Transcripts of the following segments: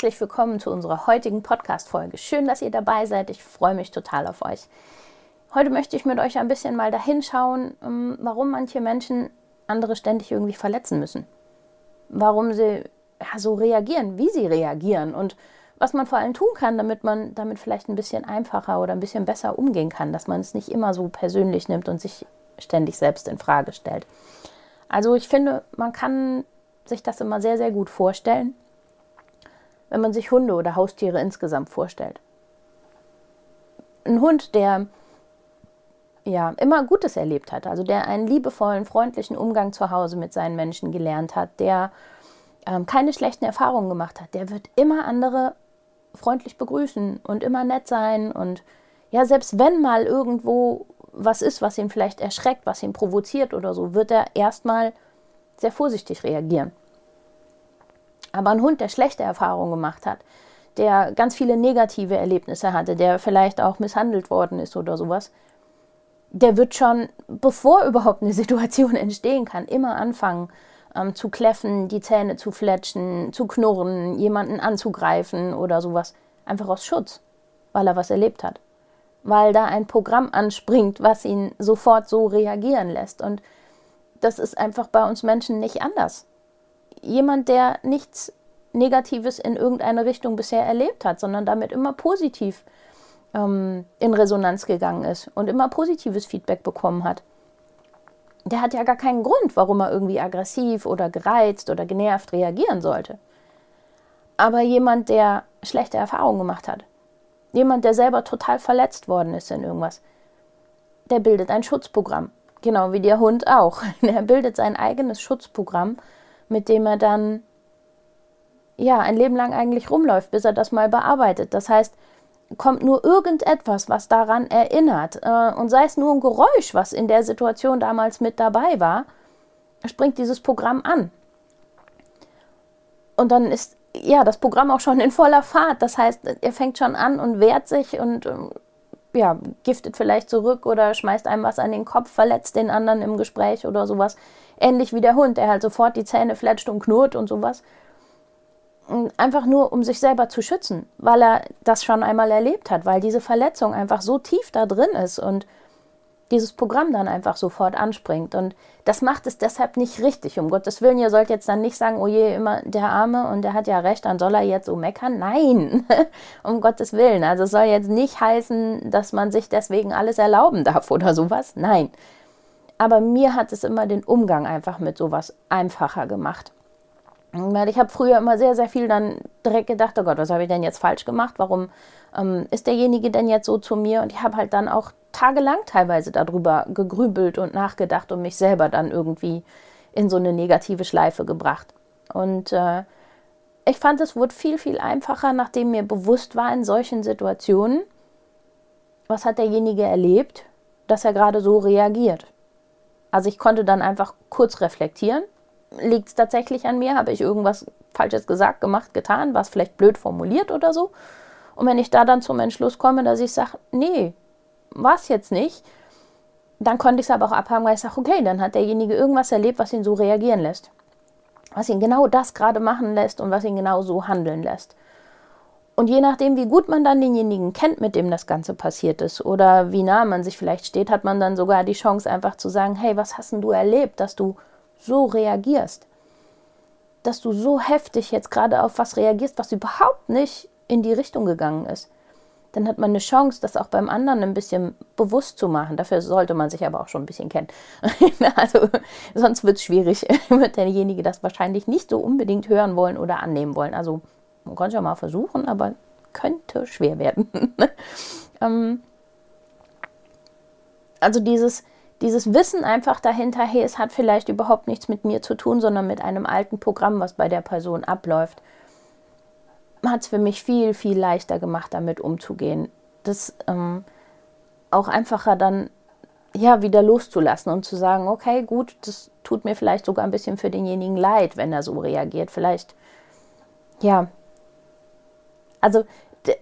Herzlich willkommen zu unserer heutigen Podcast-Folge. Schön, dass ihr dabei seid. Ich freue mich total auf euch. Heute möchte ich mit euch ein bisschen mal dahinschauen, ähm, warum manche Menschen andere ständig irgendwie verletzen müssen. Warum sie ja, so reagieren, wie sie reagieren und was man vor allem tun kann, damit man damit vielleicht ein bisschen einfacher oder ein bisschen besser umgehen kann, dass man es nicht immer so persönlich nimmt und sich ständig selbst in Frage stellt. Also ich finde, man kann sich das immer sehr, sehr gut vorstellen wenn man sich Hunde oder Haustiere insgesamt vorstellt. Ein Hund, der ja immer Gutes erlebt hat, also der einen liebevollen, freundlichen Umgang zu Hause mit seinen Menschen gelernt hat, der ähm, keine schlechten Erfahrungen gemacht hat, der wird immer andere freundlich begrüßen und immer nett sein und ja, selbst wenn mal irgendwo was ist, was ihn vielleicht erschreckt, was ihn provoziert oder so, wird er erstmal sehr vorsichtig reagieren. Aber ein Hund, der schlechte Erfahrungen gemacht hat, der ganz viele negative Erlebnisse hatte, der vielleicht auch misshandelt worden ist oder sowas, der wird schon, bevor überhaupt eine Situation entstehen kann, immer anfangen ähm, zu kläffen, die Zähne zu fletschen, zu knurren, jemanden anzugreifen oder sowas. Einfach aus Schutz, weil er was erlebt hat. Weil da ein Programm anspringt, was ihn sofort so reagieren lässt. Und das ist einfach bei uns Menschen nicht anders jemand, der nichts Negatives in irgendeine Richtung bisher erlebt hat, sondern damit immer positiv ähm, in Resonanz gegangen ist und immer positives Feedback bekommen hat. Der hat ja gar keinen Grund, warum er irgendwie aggressiv oder gereizt oder genervt reagieren sollte. Aber jemand, der schlechte Erfahrungen gemacht hat, jemand, der selber total verletzt worden ist in irgendwas, der bildet ein Schutzprogramm. Genau wie der Hund auch. Er bildet sein eigenes Schutzprogramm, mit dem er dann ja ein Leben lang eigentlich rumläuft, bis er das mal bearbeitet. Das heißt, kommt nur irgendetwas, was daran erinnert, äh, und sei es nur ein Geräusch, was in der Situation damals mit dabei war, springt dieses Programm an. Und dann ist ja das Programm auch schon in voller Fahrt. Das heißt, er fängt schon an und wehrt sich und ähm, ja, giftet vielleicht zurück oder schmeißt einem was an den Kopf, verletzt den anderen im Gespräch oder sowas. Ähnlich wie der Hund, der halt sofort die Zähne fletscht und knurrt und sowas. Einfach nur, um sich selber zu schützen, weil er das schon einmal erlebt hat, weil diese Verletzung einfach so tief da drin ist und dieses Programm dann einfach sofort anspringt. Und das macht es deshalb nicht richtig. Um Gottes Willen, ihr sollt jetzt dann nicht sagen, oh je, immer der Arme und der hat ja recht, dann soll er jetzt so meckern. Nein, um Gottes Willen. Also es soll jetzt nicht heißen, dass man sich deswegen alles erlauben darf oder sowas. Nein. Aber mir hat es immer den Umgang einfach mit sowas einfacher gemacht. Weil ich habe früher immer sehr, sehr viel dann direkt gedacht, oh Gott, was habe ich denn jetzt falsch gemacht? Warum ähm, ist derjenige denn jetzt so zu mir? Und ich habe halt dann auch tagelang teilweise darüber gegrübelt und nachgedacht und mich selber dann irgendwie in so eine negative Schleife gebracht. Und äh, ich fand, es wurde viel, viel einfacher, nachdem mir bewusst war in solchen Situationen, was hat derjenige erlebt, dass er gerade so reagiert. Also ich konnte dann einfach kurz reflektieren. Liegt es tatsächlich an mir? Habe ich irgendwas Falsches gesagt, gemacht, getan? War es vielleicht blöd formuliert oder so? Und wenn ich da dann zum Entschluss komme, dass ich sage, nee, war es jetzt nicht, dann konnte ich es aber auch abhaben, weil ich sage, okay, dann hat derjenige irgendwas erlebt, was ihn so reagieren lässt. Was ihn genau das gerade machen lässt und was ihn genau so handeln lässt. Und je nachdem, wie gut man dann denjenigen kennt, mit dem das Ganze passiert ist, oder wie nah man sich vielleicht steht, hat man dann sogar die Chance, einfach zu sagen, hey, was hast denn du erlebt, dass du so reagierst? Dass du so heftig jetzt gerade auf was reagierst, was überhaupt nicht in die Richtung gegangen ist dann hat man eine Chance, das auch beim anderen ein bisschen bewusst zu machen. Dafür sollte man sich aber auch schon ein bisschen kennen. also sonst wird es schwierig, wird derjenige das wahrscheinlich nicht so unbedingt hören wollen oder annehmen wollen. Also man kann es ja mal versuchen, aber könnte schwer werden. ähm, also dieses, dieses Wissen einfach dahinter, hey, es hat vielleicht überhaupt nichts mit mir zu tun, sondern mit einem alten Programm, was bei der Person abläuft, hat es für mich viel, viel leichter gemacht, damit umzugehen. Das ähm, auch einfacher dann ja wieder loszulassen und zu sagen, okay, gut, das tut mir vielleicht sogar ein bisschen für denjenigen leid, wenn er so reagiert. Vielleicht, ja. Also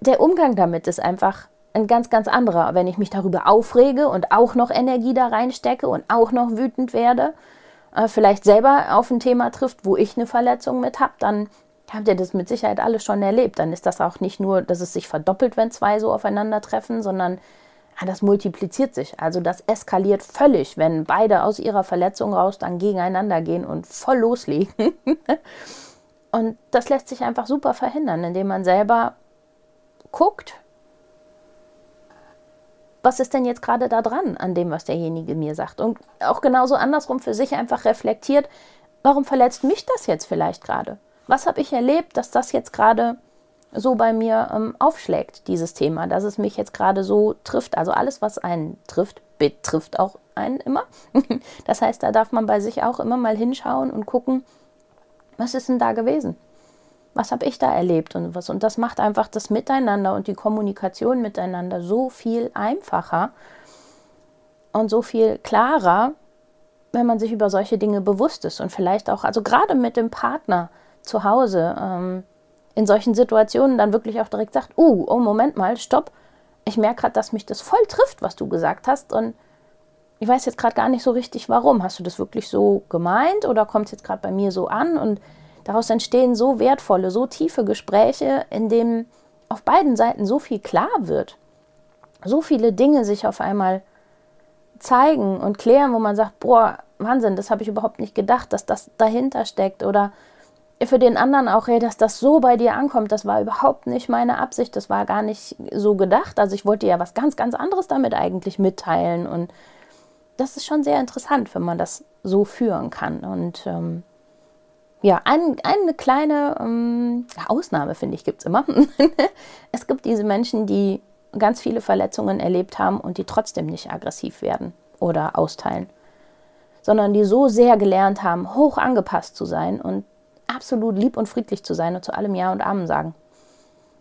der Umgang damit ist einfach ein ganz, ganz anderer. Wenn ich mich darüber aufrege und auch noch Energie da reinstecke und auch noch wütend werde, äh, vielleicht selber auf ein Thema trifft, wo ich eine Verletzung mit habe, dann habt ihr das mit Sicherheit alles schon erlebt. Dann ist das auch nicht nur, dass es sich verdoppelt, wenn zwei so aufeinandertreffen, sondern ja, das multipliziert sich. Also das eskaliert völlig, wenn beide aus ihrer Verletzung raus dann gegeneinander gehen und voll loslegen. und das lässt sich einfach super verhindern, indem man selber guckt, was ist denn jetzt gerade da dran an dem, was derjenige mir sagt? Und auch genauso andersrum für sich einfach reflektiert, warum verletzt mich das jetzt vielleicht gerade? Was habe ich erlebt, dass das jetzt gerade so bei mir ähm, aufschlägt, dieses Thema, dass es mich jetzt gerade so trifft. Also alles, was einen trifft, betrifft auch einen immer. das heißt, da darf man bei sich auch immer mal hinschauen und gucken, was ist denn da gewesen? Was habe ich da erlebt und was? Und das macht einfach das Miteinander und die Kommunikation miteinander so viel einfacher und so viel klarer, wenn man sich über solche Dinge bewusst ist und vielleicht auch, also gerade mit dem Partner zu Hause, ähm, in solchen Situationen dann wirklich auch direkt sagt, uh, oh, Moment mal, stopp, ich merke gerade, dass mich das voll trifft, was du gesagt hast und ich weiß jetzt gerade gar nicht so richtig, warum. Hast du das wirklich so gemeint oder kommt es jetzt gerade bei mir so an? Und daraus entstehen so wertvolle, so tiefe Gespräche, in denen auf beiden Seiten so viel klar wird. So viele Dinge sich auf einmal zeigen und klären, wo man sagt, boah, Wahnsinn, das habe ich überhaupt nicht gedacht, dass das dahinter steckt. Oder für den anderen auch, hey, dass das so bei dir ankommt, das war überhaupt nicht meine Absicht, das war gar nicht so gedacht. Also ich wollte ja was ganz, ganz anderes damit eigentlich mitteilen. Und das ist schon sehr interessant, wenn man das so führen kann. Und ähm, ja, ein, eine kleine ähm, Ausnahme, finde ich, gibt es immer. es gibt diese Menschen, die ganz viele Verletzungen erlebt haben und die trotzdem nicht aggressiv werden oder austeilen, sondern die so sehr gelernt haben, hoch angepasst zu sein und absolut lieb und friedlich zu sein und zu allem Ja und Amen sagen.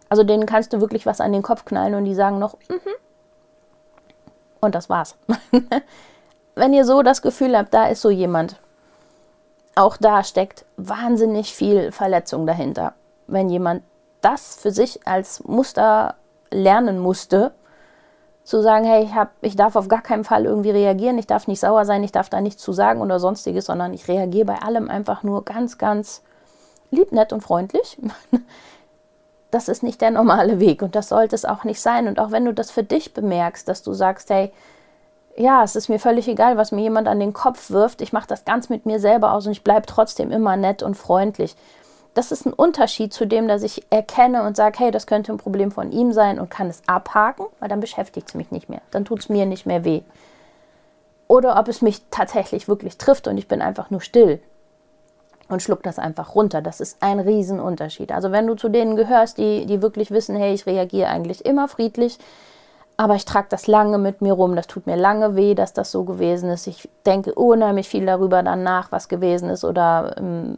Also denen kannst du wirklich was an den Kopf knallen und die sagen noch, mhm. Mm und das war's. Wenn ihr so das Gefühl habt, da ist so jemand, auch da steckt wahnsinnig viel Verletzung dahinter. Wenn jemand das für sich als Muster lernen musste, zu sagen, hey, ich, hab, ich darf auf gar keinen Fall irgendwie reagieren, ich darf nicht sauer sein, ich darf da nichts zu sagen oder sonstiges, sondern ich reagiere bei allem einfach nur ganz, ganz lieb, nett und freundlich. Das ist nicht der normale Weg und das sollte es auch nicht sein. Und auch wenn du das für dich bemerkst, dass du sagst, hey, ja, es ist mir völlig egal, was mir jemand an den Kopf wirft, ich mache das ganz mit mir selber aus und ich bleibe trotzdem immer nett und freundlich. Das ist ein Unterschied zu dem, dass ich erkenne und sage, hey, das könnte ein Problem von ihm sein und kann es abhaken, weil dann beschäftigt es mich nicht mehr. Dann tut es mir nicht mehr weh. Oder ob es mich tatsächlich wirklich trifft und ich bin einfach nur still und schluck das einfach runter. Das ist ein Riesenunterschied. Also wenn du zu denen gehörst, die, die wirklich wissen, hey, ich reagiere eigentlich immer friedlich, aber ich trage das lange mit mir rum, das tut mir lange weh, dass das so gewesen ist. Ich denke unheimlich viel darüber dann nach, was gewesen ist oder ähm,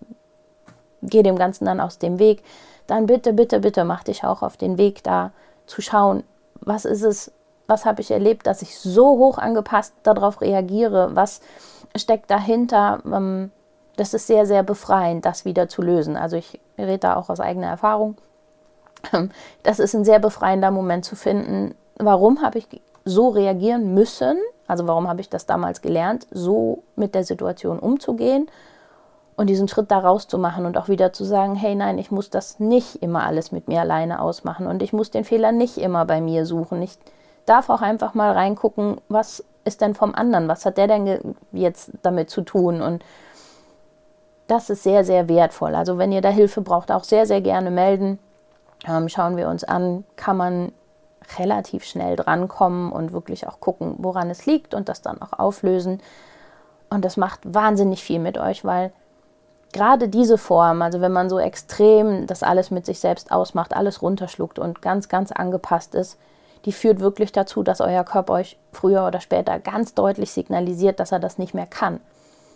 gehe dem Ganzen dann aus dem Weg. Dann bitte, bitte, bitte mach dich auch auf den Weg da zu schauen, was ist es, was habe ich erlebt, dass ich so hoch angepasst darauf reagiere, was steckt dahinter. Ähm, das ist sehr, sehr befreiend, das wieder zu lösen. Also ich rede da auch aus eigener Erfahrung. Das ist ein sehr befreiender Moment zu finden, warum habe ich so reagieren müssen, also warum habe ich das damals gelernt, so mit der Situation umzugehen und diesen Schritt da rauszumachen und auch wieder zu sagen, hey nein, ich muss das nicht immer alles mit mir alleine ausmachen und ich muss den Fehler nicht immer bei mir suchen. Ich darf auch einfach mal reingucken, was ist denn vom anderen, was hat der denn jetzt damit zu tun und das ist sehr, sehr wertvoll. Also wenn ihr da Hilfe braucht, auch sehr, sehr gerne melden. Ähm, schauen wir uns an, kann man relativ schnell drankommen und wirklich auch gucken, woran es liegt und das dann auch auflösen. Und das macht wahnsinnig viel mit euch, weil gerade diese Form, also wenn man so extrem das alles mit sich selbst ausmacht, alles runterschluckt und ganz, ganz angepasst ist, die führt wirklich dazu, dass euer Körper euch früher oder später ganz deutlich signalisiert, dass er das nicht mehr kann.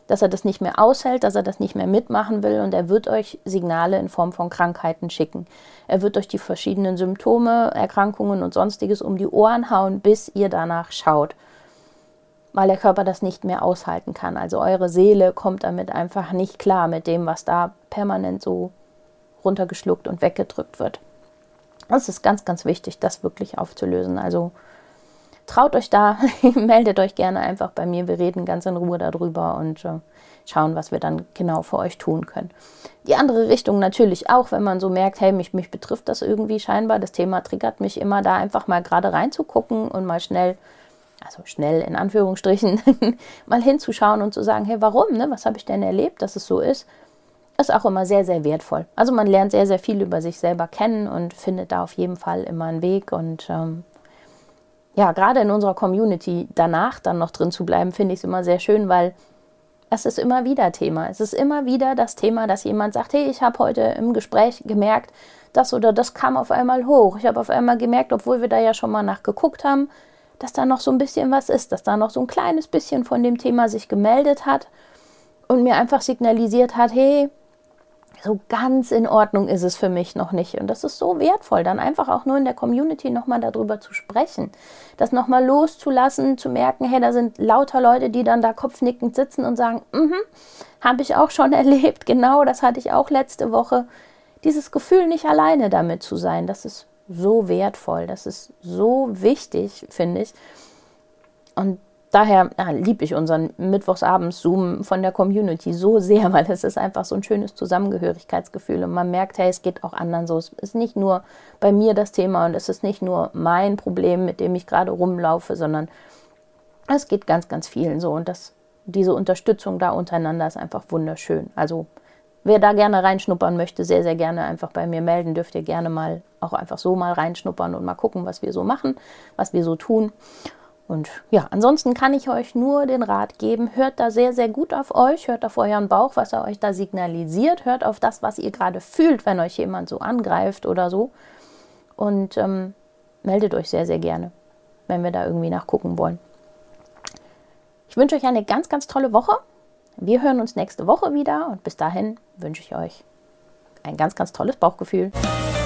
Dass er das nicht mehr aushält, dass er das nicht mehr mitmachen will und er wird euch Signale in Form von Krankheiten schicken. Er wird euch die verschiedenen Symptome, Erkrankungen und sonstiges um die Ohren hauen, bis ihr danach schaut. Weil der Körper das nicht mehr aushalten kann. Also eure Seele kommt damit einfach nicht klar mit dem, was da permanent so runtergeschluckt und weggedrückt wird. Es ist ganz, ganz wichtig, das wirklich aufzulösen. Also traut euch da, meldet euch gerne einfach bei mir. Wir reden ganz in Ruhe darüber und äh, schauen, was wir dann genau für euch tun können. Die andere Richtung natürlich auch, wenn man so merkt, hey, mich, mich betrifft das irgendwie scheinbar, das Thema triggert mich immer, da einfach mal gerade reinzugucken und mal schnell, also schnell in Anführungsstrichen, mal hinzuschauen und zu sagen, hey, warum, ne? was habe ich denn erlebt, dass es so ist? ist auch immer sehr, sehr wertvoll. Also man lernt sehr, sehr viel über sich selber kennen und findet da auf jeden Fall immer einen Weg. Und ähm, ja, gerade in unserer Community danach dann noch drin zu bleiben, finde ich es immer sehr schön, weil es ist immer wieder Thema. Es ist immer wieder das Thema, dass jemand sagt, hey, ich habe heute im Gespräch gemerkt, das oder das kam auf einmal hoch. Ich habe auf einmal gemerkt, obwohl wir da ja schon mal nachgeguckt haben, dass da noch so ein bisschen was ist, dass da noch so ein kleines bisschen von dem Thema sich gemeldet hat und mir einfach signalisiert hat, hey, so ganz in Ordnung ist es für mich noch nicht. Und das ist so wertvoll, dann einfach auch nur in der Community nochmal darüber zu sprechen. Das nochmal loszulassen, zu merken, hey, da sind lauter Leute, die dann da kopfnickend sitzen und sagen, mhm, habe ich auch schon erlebt, genau, das hatte ich auch letzte Woche. Dieses Gefühl, nicht alleine damit zu sein, das ist so wertvoll, das ist so wichtig, finde ich. Und daher ja, liebe ich unseren Mittwochsabends-Zoom von der Community so sehr, weil es ist einfach so ein schönes Zusammengehörigkeitsgefühl und man merkt, hey, es geht auch anderen so. Es ist nicht nur bei mir das Thema und es ist nicht nur mein Problem, mit dem ich gerade rumlaufe, sondern es geht ganz, ganz vielen so und das, diese Unterstützung da untereinander ist einfach wunderschön. Also wer da gerne reinschnuppern möchte, sehr, sehr gerne einfach bei mir melden, dürft ihr gerne mal auch einfach so mal reinschnuppern und mal gucken, was wir so machen, was wir so tun. Und ja, ansonsten kann ich euch nur den Rat geben, hört da sehr, sehr gut auf euch, hört auf euren Bauch, was er euch da signalisiert, hört auf das, was ihr gerade fühlt, wenn euch jemand so angreift oder so. Und ähm, meldet euch sehr, sehr gerne, wenn wir da irgendwie nachgucken wollen. Ich wünsche euch eine ganz, ganz tolle Woche. Wir hören uns nächste Woche wieder und bis dahin wünsche ich euch ein ganz, ganz tolles Bauchgefühl.